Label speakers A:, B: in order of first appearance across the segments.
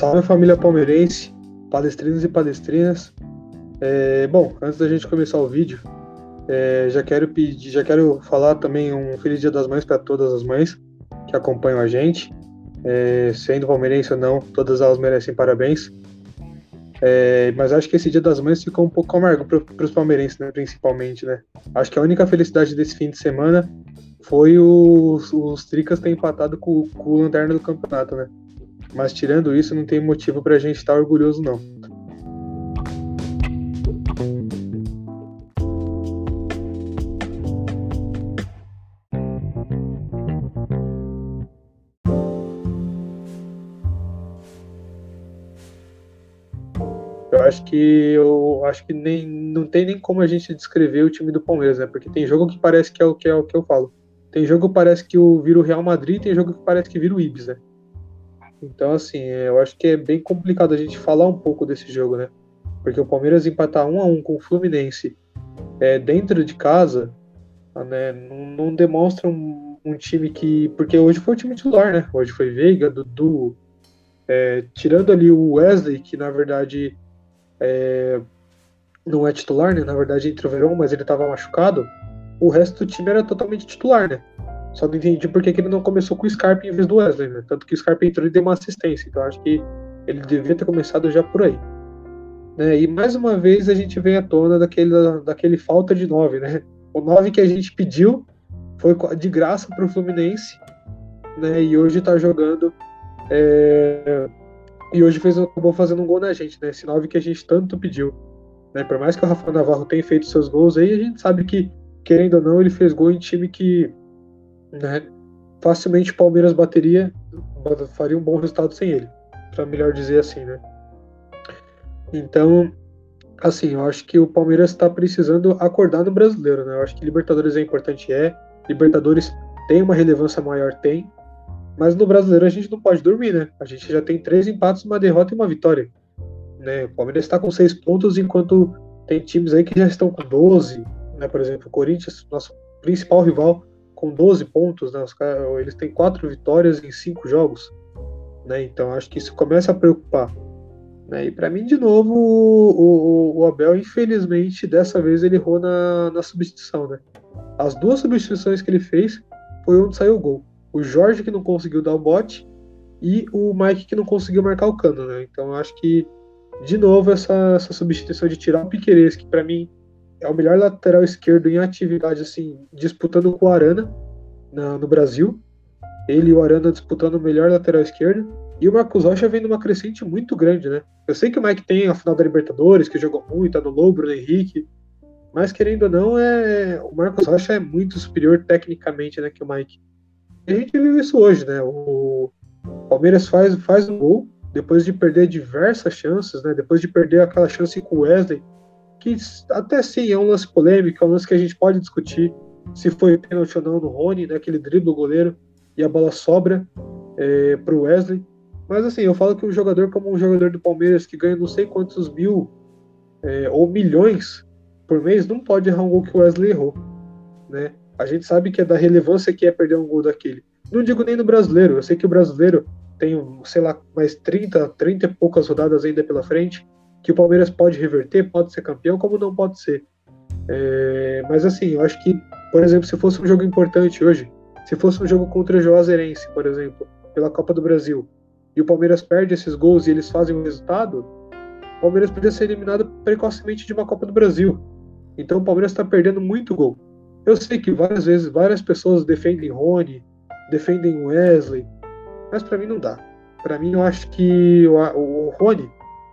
A: Salve família palmeirense, palestrinos e palestrinas. É, bom, antes da gente começar o vídeo, é, já quero pedir, já quero falar também um feliz Dia das Mães para todas as mães que acompanham a gente. É, sendo palmeirense ou não, todas elas merecem parabéns. É, mas acho que esse Dia das Mães ficou um pouco amargo para os palmeirenses, né, principalmente, né? Acho que a única felicidade desse fim de semana foi os, os Tricas ter empatado com, com o Lanterna do campeonato, né? Mas tirando isso, não tem motivo para a gente estar orgulhoso, não. Eu acho que eu acho que nem não tem nem como a gente descrever o time do Palmeiras, né? Porque tem jogo que parece que é o que é o que eu falo. Tem jogo que parece que o vira o Real Madrid, tem jogo que parece que vira o Ibis, né? Então, assim, eu acho que é bem complicado a gente falar um pouco desse jogo, né? Porque o Palmeiras empatar um a um com o Fluminense é, dentro de casa, né, não, não demonstra um, um, time que. Porque hoje foi o time titular, né? Hoje foi Veiga, Dudu, é, tirando ali o Wesley, que na verdade é, não é titular, né? Na verdade, entre o Verão, mas ele estava machucado. O resto do time era totalmente titular, né? Só não entendi por que, ele não começou com o Scarpa em vez do Wesley, né? Tanto que o Scarpa entrou e deu uma assistência. Então acho que ele devia ter começado já por aí. Né? E mais uma vez a gente vem à tona daquele, daquele falta de 9, né? O 9 que a gente pediu foi de graça para o Fluminense, né? E hoje está jogando. É... E hoje fez, acabou fazendo um gol na gente, né? Esse 9 que a gente tanto pediu. Né? Por mais que o Rafael Navarro tenha feito seus gols aí, a gente sabe que, querendo ou não, ele fez gol em time que né? Facilmente o Palmeiras bateria, faria um bom resultado sem ele, para melhor dizer assim, né? Então, assim, eu acho que o Palmeiras está precisando acordar no brasileiro, né? Eu acho que Libertadores é importante, é. Libertadores tem uma relevância maior, tem. Mas no brasileiro a gente não pode dormir, né? A gente já tem três empates, uma derrota e uma vitória. Né? O Palmeiras está com seis pontos, enquanto tem times aí que já estão com 12, né? Por exemplo, o Corinthians, nosso principal rival, com 12 pontos, né? eles têm quatro vitórias em cinco jogos, né? Então acho que isso começa a preocupar. Né? E para mim, de novo, o, o, o, Abel, infelizmente, dessa vez ele errou na, na substituição, né? As duas substituições que ele fez foi onde saiu o gol. O Jorge que não conseguiu dar o bote e o Mike que não conseguiu marcar o cano, né? Então acho que de novo essa, essa substituição de tirar o Piqueires, que para mim é o melhor lateral esquerdo em atividade, assim, disputando com o Arana na, no Brasil. Ele e o Arana disputando o melhor lateral esquerdo. E o Marcos Rocha vem numa crescente muito grande, né? Eu sei que o Mike tem a final da Libertadores, que jogou muito, tá no Lobo, no Henrique. Mas querendo ou não, é, o Marcos Rocha é muito superior tecnicamente né, que o Mike. E a gente viu isso hoje, né? O Palmeiras faz, faz um gol depois de perder diversas chances, né? Depois de perder aquela chance com o Wesley, que até sim é um lance polêmico, é um lance que a gente pode discutir se foi pênalti ou não no Rony, né, drible do goleiro e a bola sobra é, para o Wesley. Mas assim, eu falo que um jogador como um jogador do Palmeiras que ganha não sei quantos mil é, ou milhões por mês não pode errar um gol que o Wesley errou. Né? A gente sabe que é da relevância que é perder um gol daquele. Não digo nem no brasileiro, eu sei que o brasileiro tem, sei lá, mais 30, 30 e poucas rodadas ainda pela frente que o Palmeiras pode reverter, pode ser campeão, como não pode ser. É, mas assim, eu acho que, por exemplo, se fosse um jogo importante hoje, se fosse um jogo contra o Juazeirense, por exemplo, pela Copa do Brasil, e o Palmeiras perde esses gols e eles fazem o resultado, o Palmeiras poderia ser eliminado precocemente de uma Copa do Brasil. Então o Palmeiras está perdendo muito gol. Eu sei que várias vezes várias pessoas defendem Rony, defendem Wesley, mas para mim não dá. Para mim eu acho que o, o Rony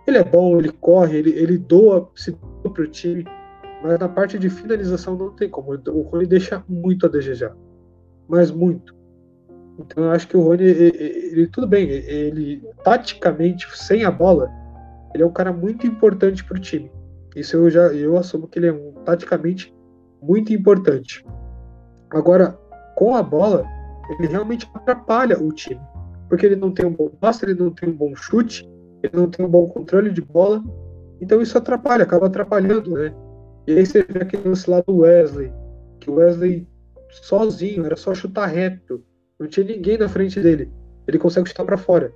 A: ele é bom, ele corre, ele, ele doa, se doa pro time, mas na parte de finalização não tem como. O Rony deixa muito a desejar, mas muito. Então eu acho que o Rony, ele, ele, tudo bem, ele taticamente, sem a bola, ele é um cara muito importante pro time. Isso eu já eu assumo que ele é um, taticamente muito importante. Agora, com a bola, ele realmente atrapalha o time. Porque ele não tem um bom passe, ele não tem um bom chute, ele não tem um bom controle de bola, então isso atrapalha, acaba atrapalhando, né? E aí você vê aquele lance lá do Wesley, que o Wesley sozinho, era só chutar reto, não tinha ninguém na frente dele, ele consegue chutar para fora.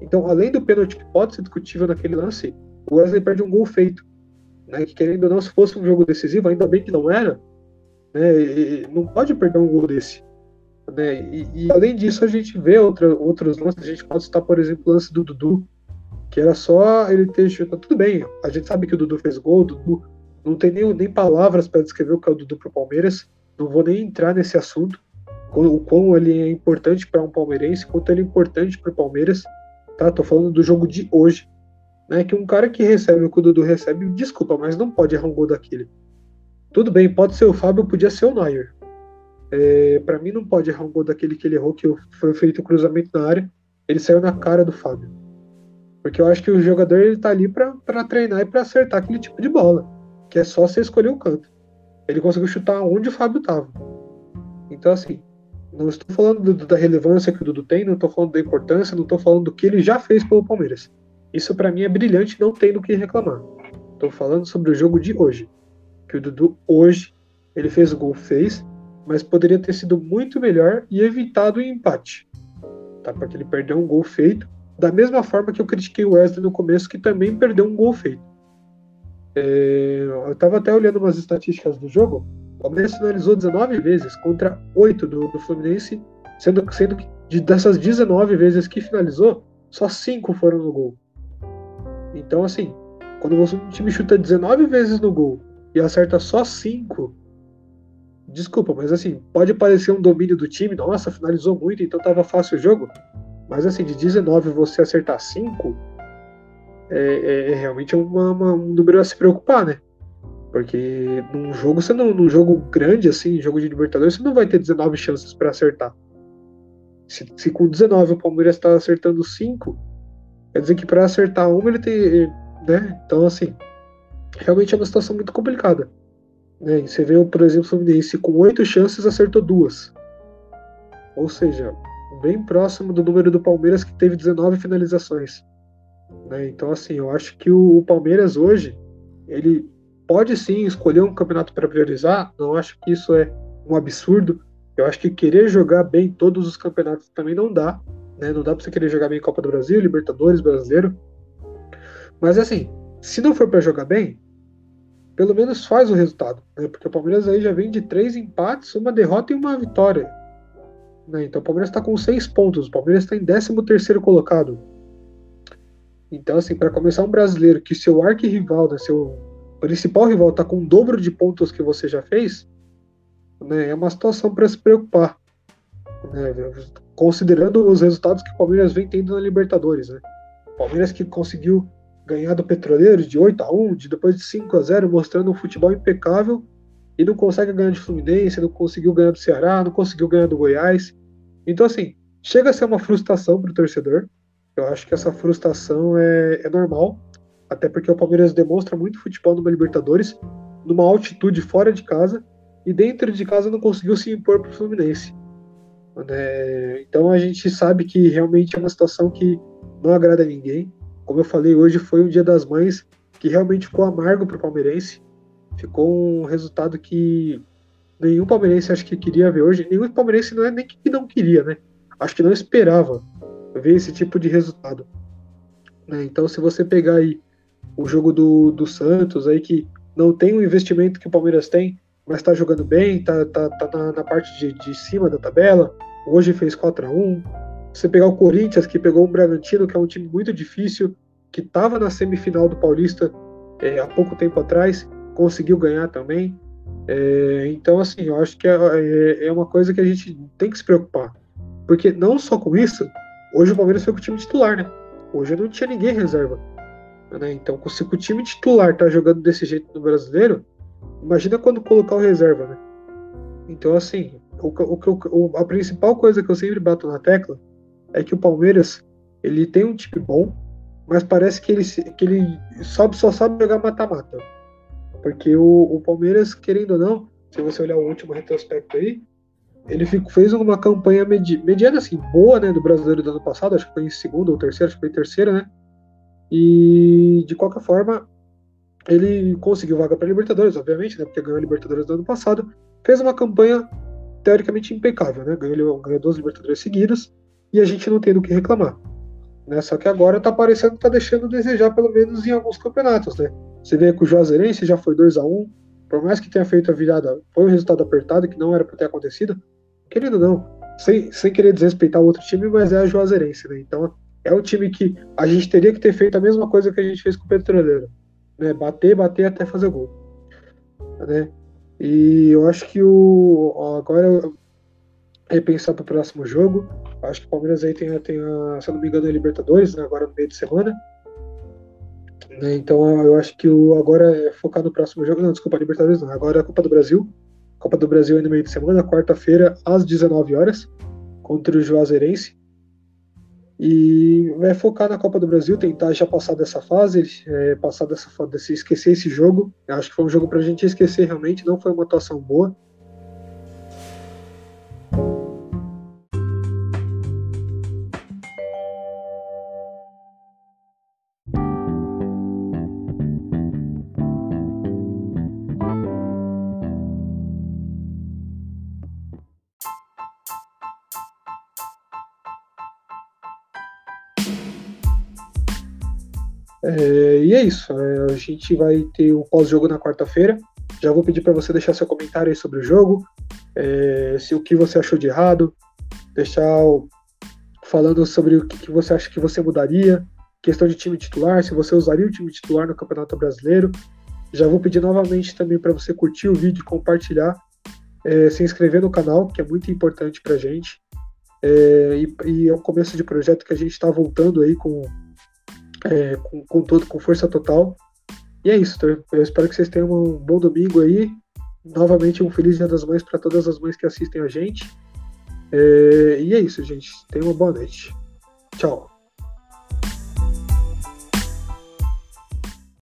A: Então, além do pênalti que pode ser discutível naquele lance, o Wesley perde um gol feito. Né, que querendo ou não, se fosse um jogo decisivo, ainda bem que não era, né, não pode perder um gol desse. Né, e, e, além disso, a gente vê outra, outros lances, a gente pode citar, por exemplo, o lance do Dudu, que era só ele ter chutado. Tudo bem, a gente sabe que o Dudu fez gol, o Dudu não tem nem, nem palavras para descrever o que é o Dudu para o Palmeiras, não vou nem entrar nesse assunto, o quão ele é importante para um palmeirense, quanto ele é importante para o Palmeiras, tá? Tô falando do jogo de hoje, né? Que um cara que recebe o que o Dudu recebe, desculpa, mas não pode errar um gol daquele. Tudo bem, pode ser o Fábio, podia ser o Neuer. É, para mim não pode errar um gol daquele que ele errou, que foi feito o cruzamento na área, ele saiu na cara do Fábio. Porque eu acho que o jogador ele tá ali para treinar e para acertar aquele tipo de bola, que é só você escolher o canto. Ele conseguiu chutar onde o Fábio tava. Então assim, não estou falando do, da relevância que o Dudu tem, não estou falando da importância, não estou falando do que ele já fez pelo Palmeiras. Isso para mim é brilhante, não tem do que reclamar. Estou falando sobre o jogo de hoje. Que o Dudu hoje, ele fez o gol, fez, mas poderia ter sido muito melhor e evitado o empate. Tá? Porque ele perdeu um gol feito da mesma forma que eu critiquei o Wesley no começo, que também perdeu um gol feito. É, eu estava até olhando umas estatísticas do jogo. O Palmeiras finalizou 19 vezes contra 8 do, do Fluminense, sendo, sendo que de, dessas 19 vezes que finalizou, só 5 foram no gol. Então, assim, quando você, um time chuta 19 vezes no gol e acerta só 5, desculpa, mas assim, pode parecer um domínio do time, nossa, finalizou muito, então tava fácil o jogo. Mas assim, de 19 você acertar 5 é, é, é, realmente uma, uma, um número a se preocupar, né? Porque num jogo, você não, num jogo grande, assim, jogo de Libertadores, você não vai ter 19 chances para acertar. Se, se, com 19 o Palmeiras está acertando 5, quer dizer que para acertar uma ele tem. Né? Então, assim, realmente é uma situação muito complicada. Né? Você vê, por exemplo, o Fluminense com 8 chances acertou duas. Ou seja, bem próximo do número do Palmeiras que teve 19 finalizações. Né? Então, assim, eu acho que o, o, Palmeiras hoje, ele pode sim escolher um campeonato para priorizar, não acho que isso é um absurdo. Eu acho que querer jogar bem todos os campeonatos também não dá. Né? Não dá para você querer jogar bem Copa do Brasil, Libertadores, Brasileiro. Mas, assim, se não for para jogar bem, pelo menos faz o resultado. Né? Porque o Palmeiras aí já vem de três empates, uma derrota e uma vitória. Né? Então o Palmeiras está com seis pontos, o Palmeiras está em 13 terceiro colocado. Então, assim, para começar um brasileiro que seu arquirrival, né, seu principal rival, está com o dobro de pontos que você já fez, né, é uma situação para se preocupar. Né, considerando os resultados que o Palmeiras vem tendo na Libertadores. Né? Palmeiras que conseguiu ganhar do Petroleiro de 8 a 1 de depois de 5 a 0 mostrando um futebol impecável, e não consegue ganhar de Fluminense, não conseguiu ganhar do Ceará, não conseguiu ganhar do Goiás. Então, assim, chega a ser uma frustração para o torcedor. Eu acho que essa frustração é, é, normal, até porque o Palmeiras demonstra muito futebol numa Libertadores, numa altitude fora de casa, e dentro de casa não conseguiu se impor para o Fluminense. É, então a gente sabe que realmente é uma situação que não agrada a ninguém. Como eu falei, hoje foi um dia das mães que realmente ficou amargo para o palmeirense. Ficou um resultado que nenhum palmeirense acho que queria ver hoje. Nenhum palmeirense não é nem que não queria, né? Acho que não esperava ver esse tipo de resultado. Né? Então, se você pegar aí o jogo do, do Santos, aí que não tem o investimento que o Palmeiras tem, mas está jogando bem, tá, tá, tá na, na, parte de, de cima da tabela. Hoje fez 4 a 1 Você pegar o Corinthians, que pegou o Bragantino, que é um time muito difícil, que estava na semifinal do Paulista é, há pouco tempo atrás, conseguiu ganhar também. É, então, assim, eu acho que é, é, é, uma coisa que a gente tem que se preocupar. Porque não só com isso, hoje o Palmeiras foi com o time titular, né? Hoje não tinha ninguém reserva. Né? Então, se o time titular tá jogando desse jeito no brasileiro, imagina quando colocar o reserva, né? Então, assim, o, o, o, a principal coisa que eu sempre bato na tecla é que o Palmeiras ele tem um time bom, mas parece que ele, que ele sabe, só sabe jogar mata-mata. Porque o, o, Palmeiras, querendo ou não, se você olhar o último retrospecto aí, ele fico, fez uma campanha medi, mediana, assim, boa, né, do brasileiro do ano passado, acho que foi em segundo ou terceiro, acho que foi em terceira, né? E, de qualquer forma, ele conseguiu vaga para Libertadores, obviamente, né, porque ganhou a Libertadores do ano passado, fez uma campanha teoricamente impecável, né? Ganhou, ganhou duas Libertadores seguidas e a gente não tem do que reclamar. Né? Só que agora tá parecendo que tá deixando a desejar, pelo menos em alguns campeonatos, né? Você vê que o Juazeirense já foi 2 a 1 por mais que tenha feito a virada, foi um resultado apertado, que não era para ter acontecido, querendo ou não, sem, sem querer desrespeitar o outro time, mas é a Juazeirense, né? Então é um time que a gente teria que ter feito a mesma coisa que a gente fez com o Petroleiro, né? Bater, bater até fazer gol, né? E eu acho que o agora repensar para o próximo jogo, acho que o Palmeiras aí tem, tem a, se eu não me engano, a Libertadores, né? agora no meio de semana. Né? Então eu acho que o agora é focar no próximo jogo. Não, desculpa, Libertadores não. Agora é a Copa do Brasil. Copa do Brasil é no meio de semana, quarta-feira, às 19 horas, contra o Juazeirense. E vai focar na Copa do Brasil, tentar já passar dessa fase, é, passar dessa fase, esquecer esse jogo. Eu acho que foi um jogo pra gente esquecer realmente, não foi uma atuação boa. É, e é isso. É, a gente vai ter o pós-jogo na quarta-feira. Já vou pedir para você deixar seu comentário aí sobre o jogo, é, se o que você achou de errado, deixar o, falando sobre o que, que, você acha que você mudaria, questão de time titular, se você usaria o time titular no Campeonato Brasileiro. Já vou pedir novamente também para você curtir o vídeo, compartilhar, é, se inscrever no canal, que é muito importante para gente. É, e, e é o começo de projeto que a gente está voltando aí com é, com, com, todo, com força total. E é isso. Eu espero que vocês tenham um bom domingo aí. Novamente, um feliz Dia das Mães para todas as mães que assistem a gente. É, e é isso, gente. Tenham uma boa noite. Tchau.